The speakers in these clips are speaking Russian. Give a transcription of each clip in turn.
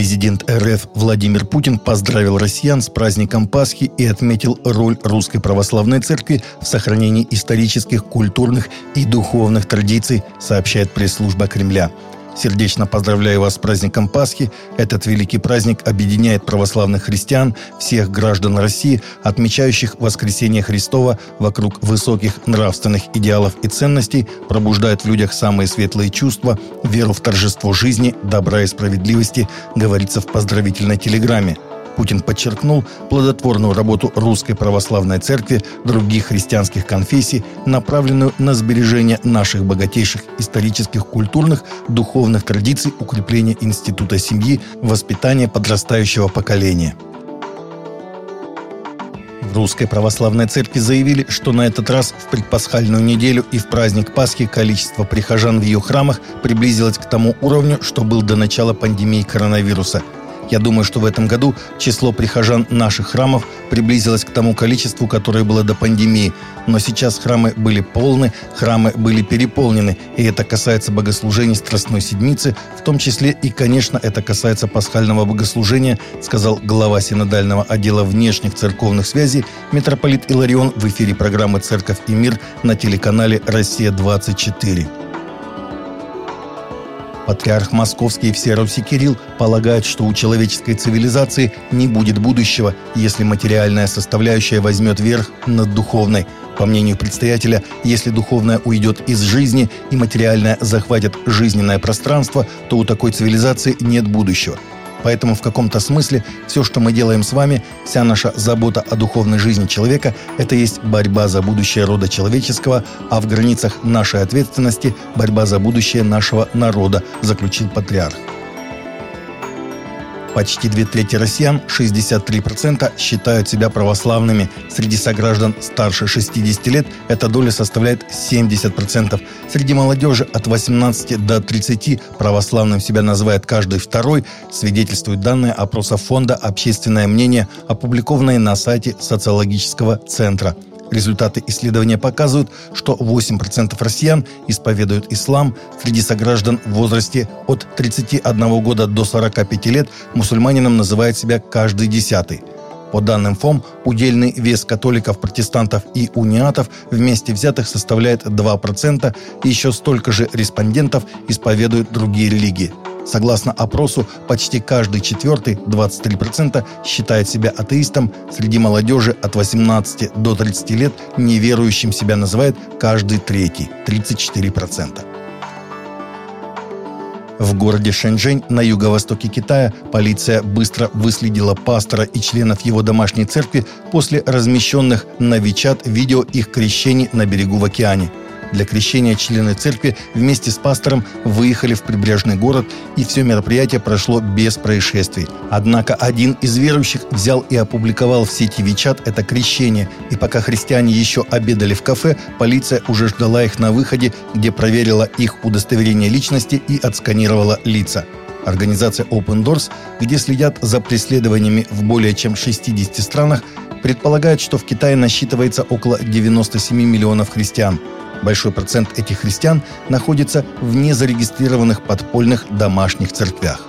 Президент РФ Владимир Путин поздравил россиян с праздником Пасхи и отметил роль Русской Православной Церкви в сохранении исторических, культурных и духовных традиций, сообщает пресс-служба Кремля. Сердечно поздравляю вас с праздником Пасхи. Этот великий праздник объединяет православных христиан, всех граждан России, отмечающих воскресение Христова вокруг высоких нравственных идеалов и ценностей, пробуждает в людях самые светлые чувства, веру в торжество жизни, добра и справедливости, говорится в поздравительной телеграмме – Путин подчеркнул плодотворную работу Русской Православной Церкви, других христианских конфессий, направленную на сбережение наших богатейших исторических, культурных, духовных традиций, укрепление института семьи, воспитание подрастающего поколения. В Русской Православной Церкви заявили, что на этот раз в предпасхальную неделю и в праздник Пасхи количество прихожан в ее храмах приблизилось к тому уровню, что был до начала пандемии коронавируса – я думаю, что в этом году число прихожан наших храмов приблизилось к тому количеству, которое было до пандемии. Но сейчас храмы были полны, храмы были переполнены, и это касается богослужений Страстной Седмицы, в том числе и, конечно, это касается пасхального богослужения, сказал глава синодального отдела внешних церковных связей митрополит Иларион в эфире программы «Церковь и мир» на телеканале «Россия-24». Патриарх Московский и всей Руси Кирилл полагают, что у человеческой цивилизации не будет будущего, если материальная составляющая возьмет верх над духовной. По мнению предстоятеля, если духовное уйдет из жизни и материальное захватит жизненное пространство, то у такой цивилизации нет будущего – Поэтому в каком-то смысле все, что мы делаем с вами, вся наша забота о духовной жизни человека – это есть борьба за будущее рода человеческого, а в границах нашей ответственности – борьба за будущее нашего народа, заключил патриарх. Почти две трети россиян, 63%, считают себя православными. Среди сограждан старше 60 лет эта доля составляет 70%. Среди молодежи от 18 до 30 православным себя называет каждый второй, свидетельствуют данные опроса фонда «Общественное мнение», опубликованные на сайте социологического центра – Результаты исследования показывают, что 8% россиян исповедуют ислам. Среди сограждан в возрасте от 31 года до 45 лет мусульманином называет себя каждый десятый. По данным ФОМ, удельный вес католиков, протестантов и униатов вместе взятых составляет 2%, и еще столько же респондентов исповедуют другие религии – Согласно опросу, почти каждый четвертый, 23%, считает себя атеистом. Среди молодежи от 18 до 30 лет неверующим себя называет каждый третий, 34%. В городе Шэньчжэнь на юго-востоке Китая полиция быстро выследила пастора и членов его домашней церкви после размещенных на Вичат видео их крещений на берегу в океане – для крещения члены церкви вместе с пастором выехали в прибрежный город, и все мероприятие прошло без происшествий. Однако один из верующих взял и опубликовал в сети Вичат это крещение, и пока христиане еще обедали в кафе, полиция уже ждала их на выходе, где проверила их удостоверение личности и отсканировала лица. Организация Open Doors, где следят за преследованиями в более чем 60 странах, предполагает, что в Китае насчитывается около 97 миллионов христиан – Большой процент этих христиан находится в незарегистрированных подпольных домашних церквях.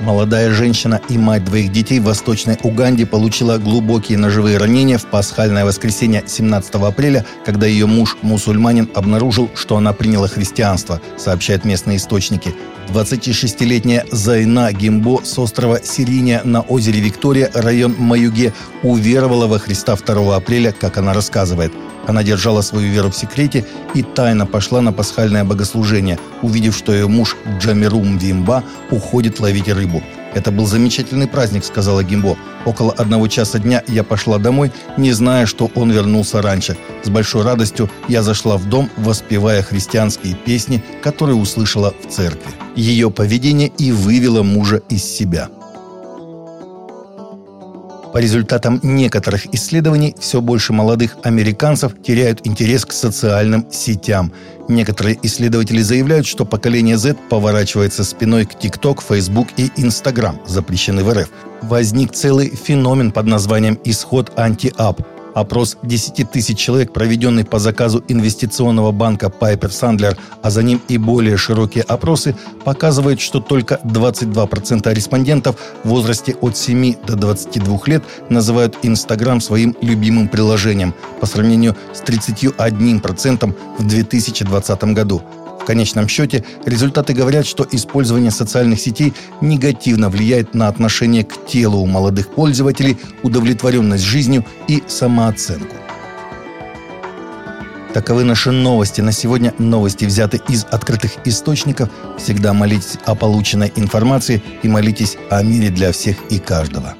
Молодая женщина и мать двоих детей в Восточной Уганде получила глубокие ножевые ранения в пасхальное воскресенье 17 апреля, когда ее муж, мусульманин, обнаружил, что она приняла христианство, сообщают местные источники. 26-летняя Зайна Гимбо с острова Сириния на озере Виктория, район Маюге, уверовала во Христа 2 апреля, как она рассказывает – она держала свою веру в секрете и тайно пошла на пасхальное богослужение, увидев, что ее муж Джамирум Вимба уходит ловить рыбу. «Это был замечательный праздник», — сказала Гимбо. «Около одного часа дня я пошла домой, не зная, что он вернулся раньше. С большой радостью я зашла в дом, воспевая христианские песни, которые услышала в церкви. Ее поведение и вывело мужа из себя». По результатам некоторых исследований, все больше молодых американцев теряют интерес к социальным сетям. Некоторые исследователи заявляют, что поколение Z поворачивается спиной к TikTok, Facebook и Instagram, запрещенный в РФ. Возник целый феномен под названием «исход анти-ап», Опрос 10 тысяч человек, проведенный по заказу инвестиционного банка Piper Sandler, а за ним и более широкие опросы, показывают, что только 22% респондентов в возрасте от 7 до 22 лет называют Instagram своим любимым приложением по сравнению с 31% в 2020 году – конечном счете результаты говорят, что использование социальных сетей негативно влияет на отношение к телу у молодых пользователей, удовлетворенность жизнью и самооценку. Таковы наши новости. На сегодня новости взяты из открытых источников. Всегда молитесь о полученной информации и молитесь о мире для всех и каждого.